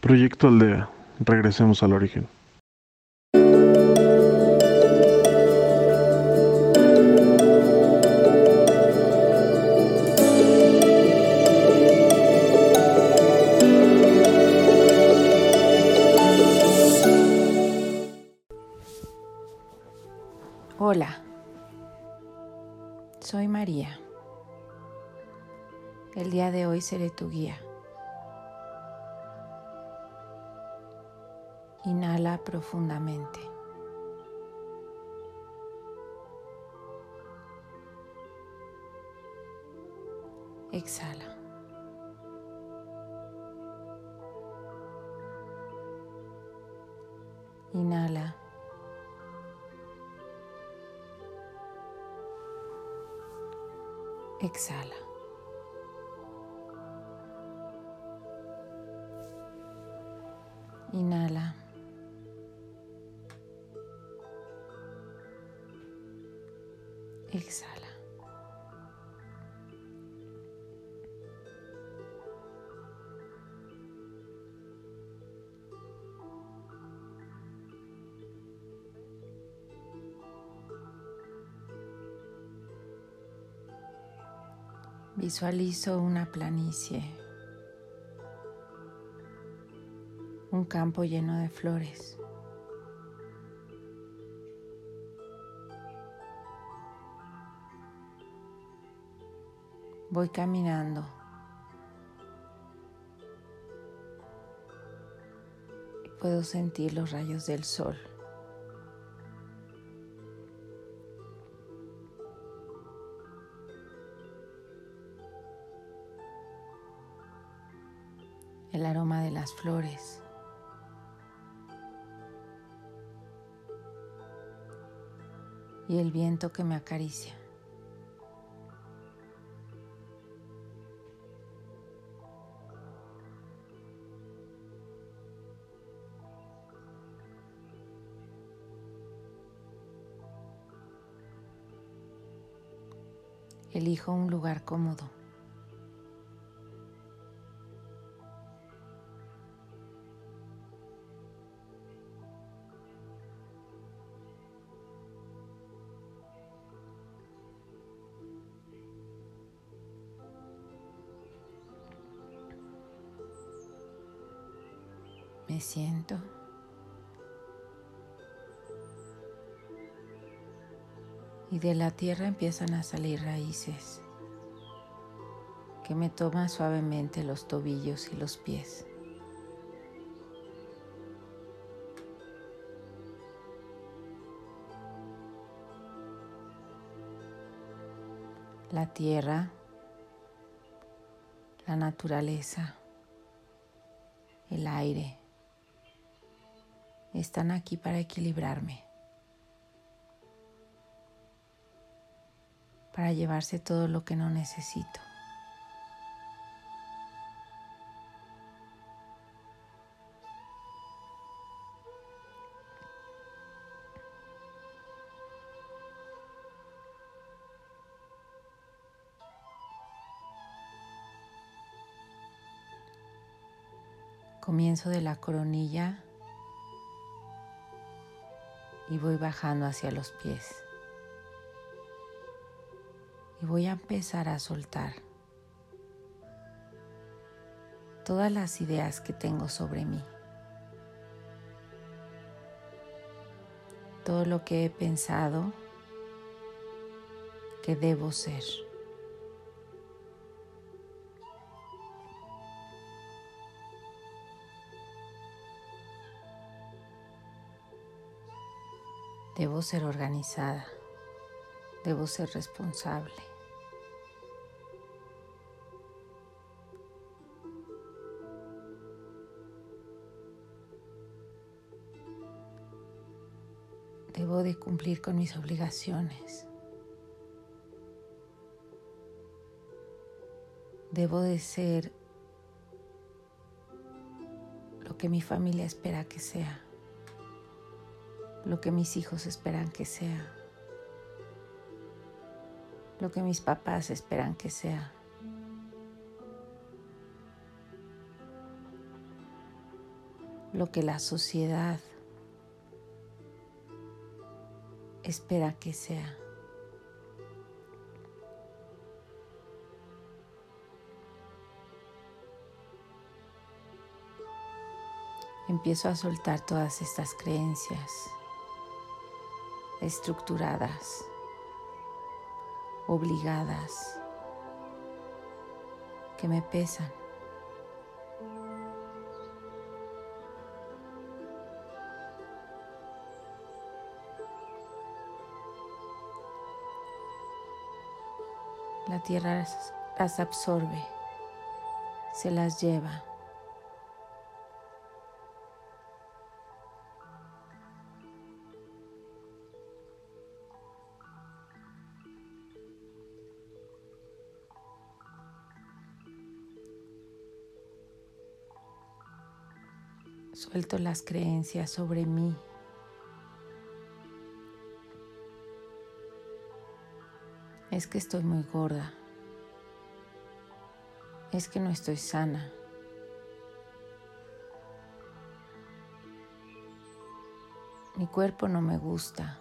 Proyecto Aldea. Regresemos al origen. Hola, soy María. El día de hoy seré tu guía. Inhala profundamente. Exhala. Inhala. Exhala. Inhala. Visualizo una planicie, un campo lleno de flores. Voy caminando. Puedo sentir los rayos del sol. Flores. Y el viento que me acaricia. Elijo un lugar cómodo. Y de la tierra empiezan a salir raíces que me toman suavemente los tobillos y los pies. La tierra, la naturaleza, el aire están aquí para equilibrarme. Para llevarse todo lo que no necesito. Comienzo de la coronilla y voy bajando hacia los pies y voy a empezar a soltar todas las ideas que tengo sobre mí. Todo lo que he pensado que debo ser. Debo ser organizada. Debo ser responsable. Debo de cumplir con mis obligaciones. Debo de ser lo que mi familia espera que sea, lo que mis hijos esperan que sea lo que mis papás esperan que sea. lo que la sociedad espera que sea. Empiezo a soltar todas estas creencias estructuradas, obligadas, que me pesan. La tierra las absorbe, se las lleva. Suelto las creencias sobre mí. Es que estoy muy gorda. Es que no estoy sana. Mi cuerpo no me gusta.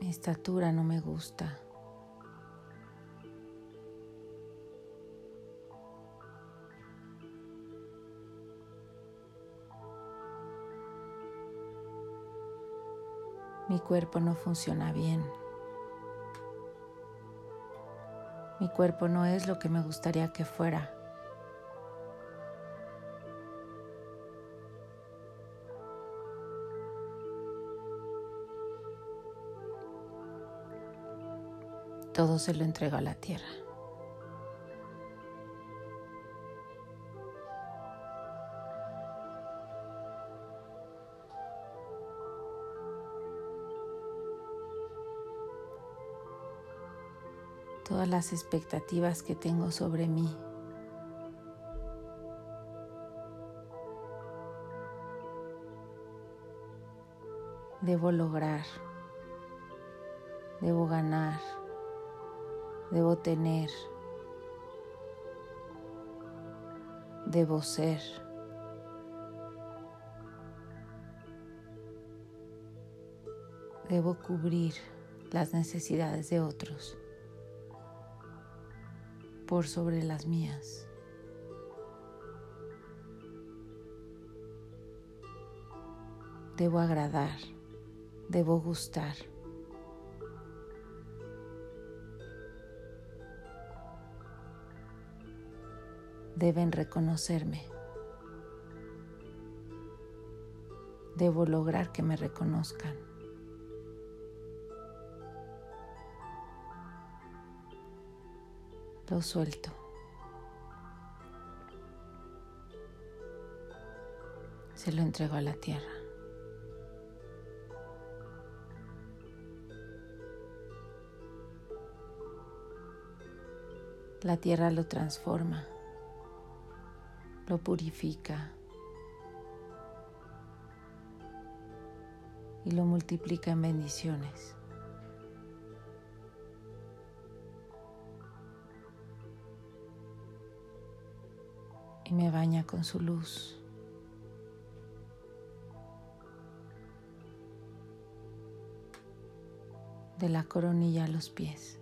Mi estatura no me gusta. Mi cuerpo no funciona bien. Mi cuerpo no es lo que me gustaría que fuera. Todo se lo entrego a la tierra. Todas las expectativas que tengo sobre mí. Debo lograr, debo ganar, debo tener, debo ser. Debo cubrir las necesidades de otros por sobre las mías. Debo agradar, debo gustar. Deben reconocerme. Debo lograr que me reconozcan. Lo suelto. Se lo entrego a la tierra. La tierra lo transforma, lo purifica y lo multiplica en bendiciones. Y me baña con su luz. de la coronilla a los pies.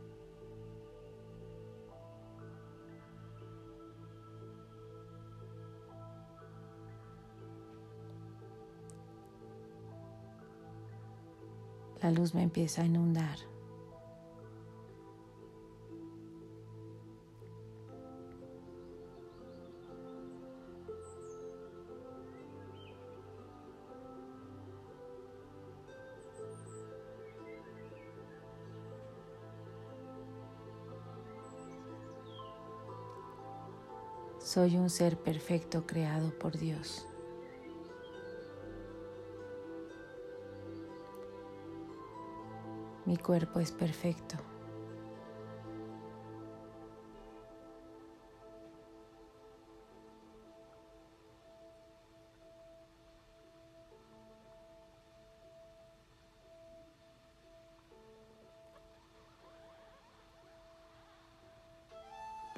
La luz me empieza a inundar. Soy un ser perfecto creado por Dios. Mi cuerpo es perfecto.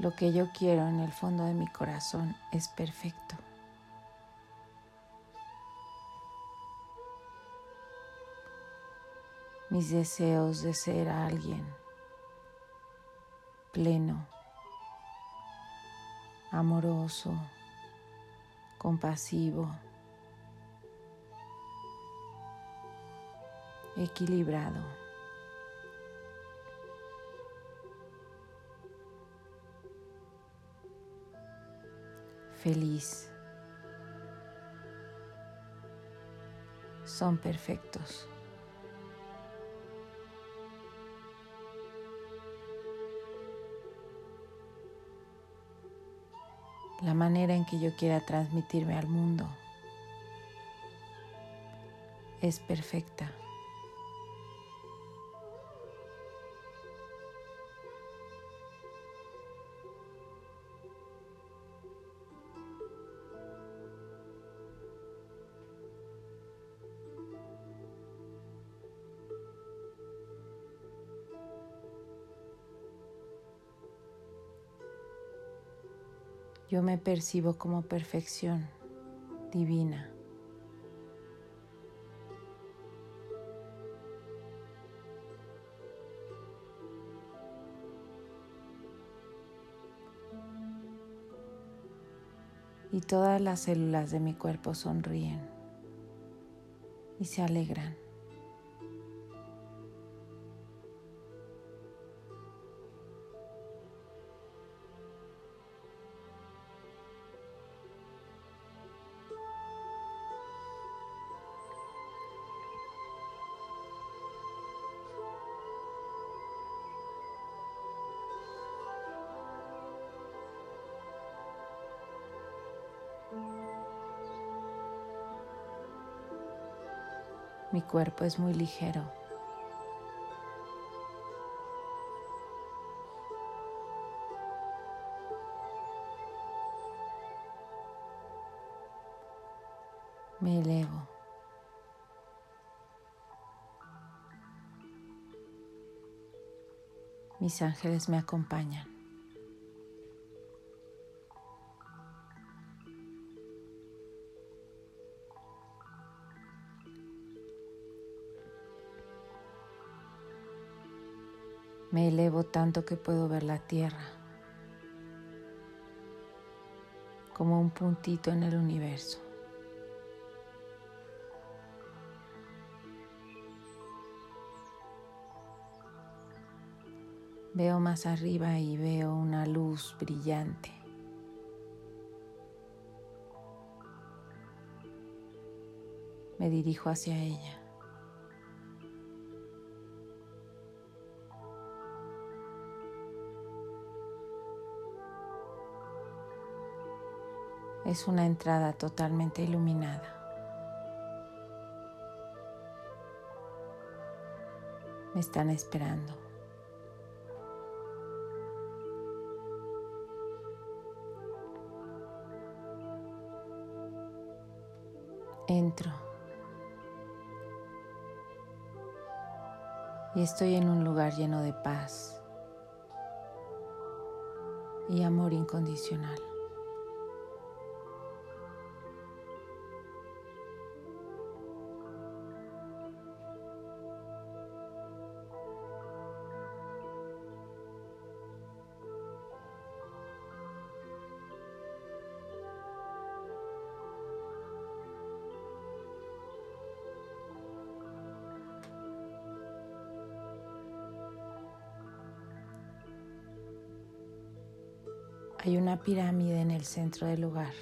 Lo que yo quiero en el fondo de mi corazón es perfecto. Mis deseos de ser alguien pleno, amoroso, compasivo, equilibrado. Feliz. Son perfectos. La manera en que yo quiera transmitirme al mundo es perfecta. Yo me percibo como perfección divina. Y todas las células de mi cuerpo sonríen y se alegran. Mi cuerpo es muy ligero. Me elevo. Mis ángeles me acompañan. Me elevo tanto que puedo ver la tierra como un puntito en el universo. Veo más arriba y veo una luz brillante. Me dirijo hacia ella. Es una entrada totalmente iluminada. Me están esperando. Entro. Y estoy en un lugar lleno de paz y amor incondicional.. Una pirámide en el centro del lugar.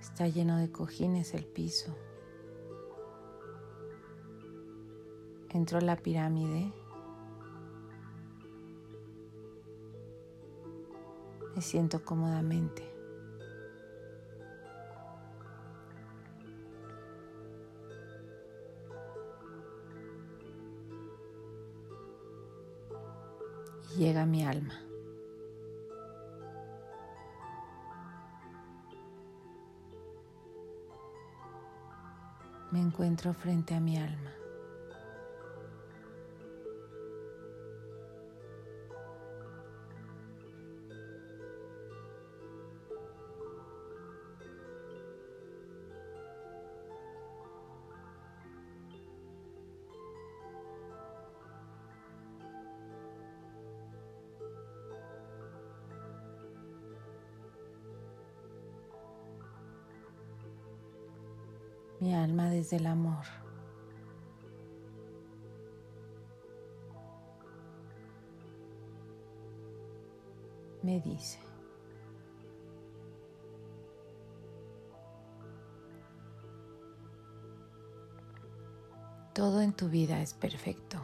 Está lleno de cojines el piso. Entro a la pirámide. Me siento cómodamente. Llega mi alma. Me encuentro frente a mi alma. Mi alma desde el amor. Me dice. Todo en tu vida es perfecto.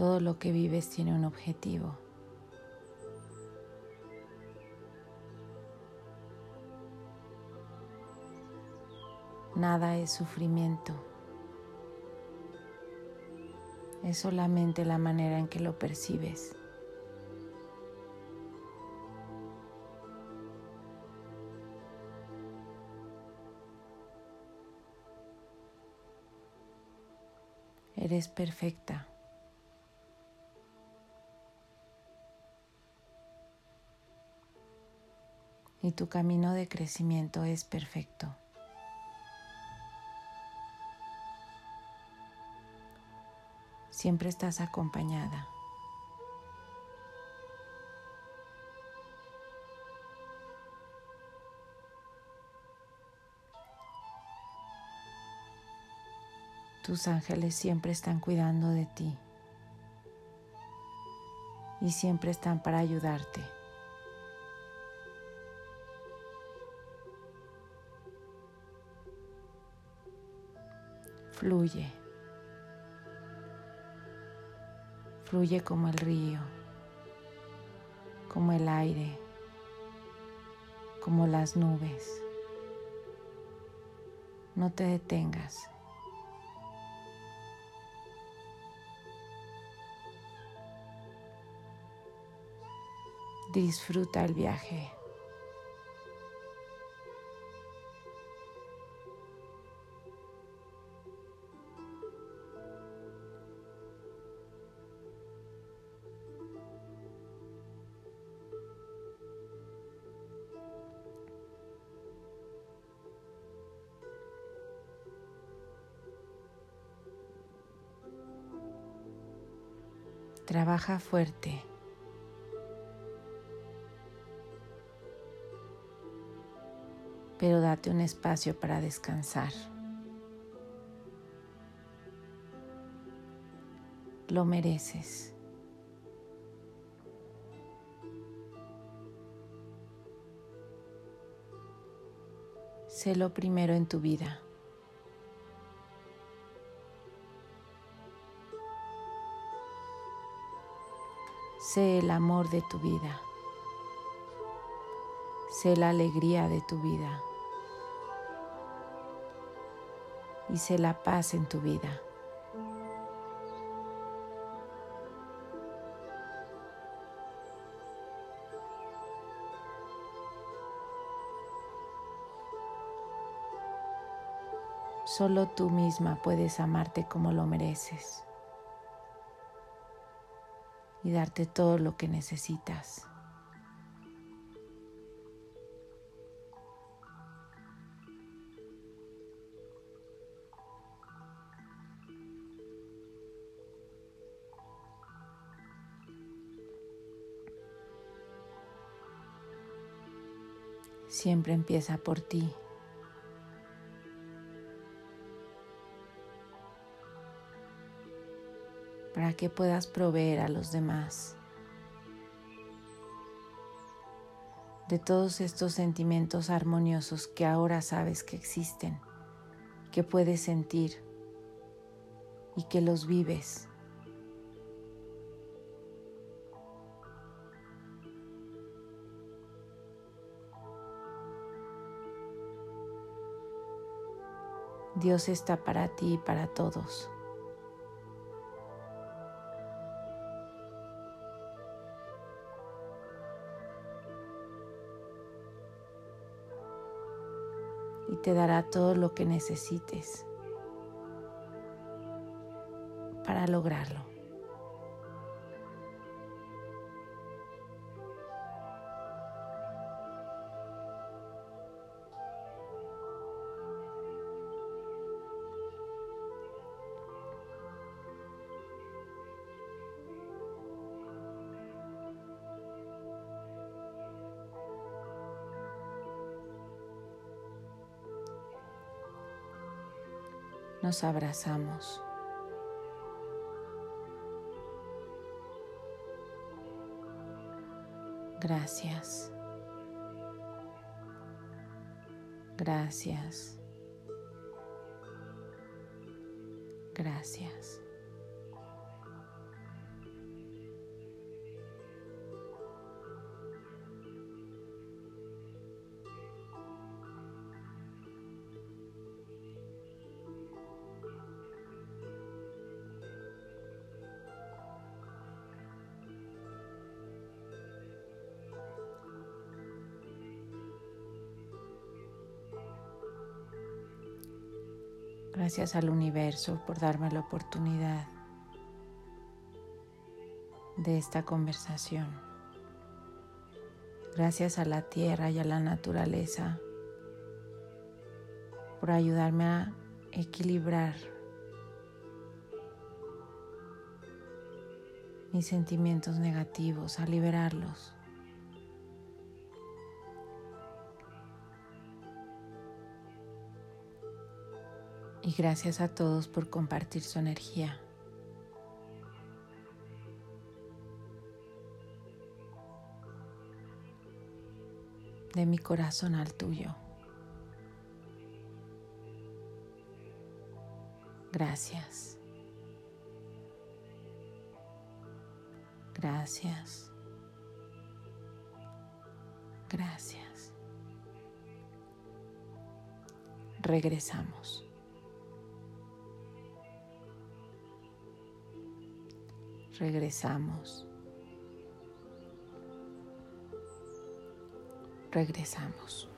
Todo lo que vives tiene un objetivo. Nada es sufrimiento. Es solamente la manera en que lo percibes. Eres perfecta. Y tu camino de crecimiento es perfecto. Siempre estás acompañada. Tus ángeles siempre están cuidando de ti y siempre están para ayudarte. Fluye. Fluye como el río, como el aire, como las nubes. No te detengas. Disfruta el viaje. Trabaja fuerte. Pero date un espacio para descansar. Lo mereces. Sé lo primero en tu vida. Sé el amor de tu vida. Sé la alegría de tu vida. Y sé la paz en tu vida. Solo tú misma puedes amarte como lo mereces y darte todo lo que necesitas. Siempre empieza por ti. Para que puedas proveer a los demás de todos estos sentimientos armoniosos que ahora sabes que existen, que puedes sentir y que los vives. Dios está para ti y para todos. Y te dará todo lo que necesites para lograrlo. Nos abrazamos. Gracias. Gracias. Gracias. Gracias al universo por darme la oportunidad de esta conversación. Gracias a la tierra y a la naturaleza por ayudarme a equilibrar mis sentimientos negativos, a liberarlos. Y gracias a todos por compartir su energía. De mi corazón al tuyo. Gracias. Gracias. Gracias. Regresamos. Regresamos. Regresamos.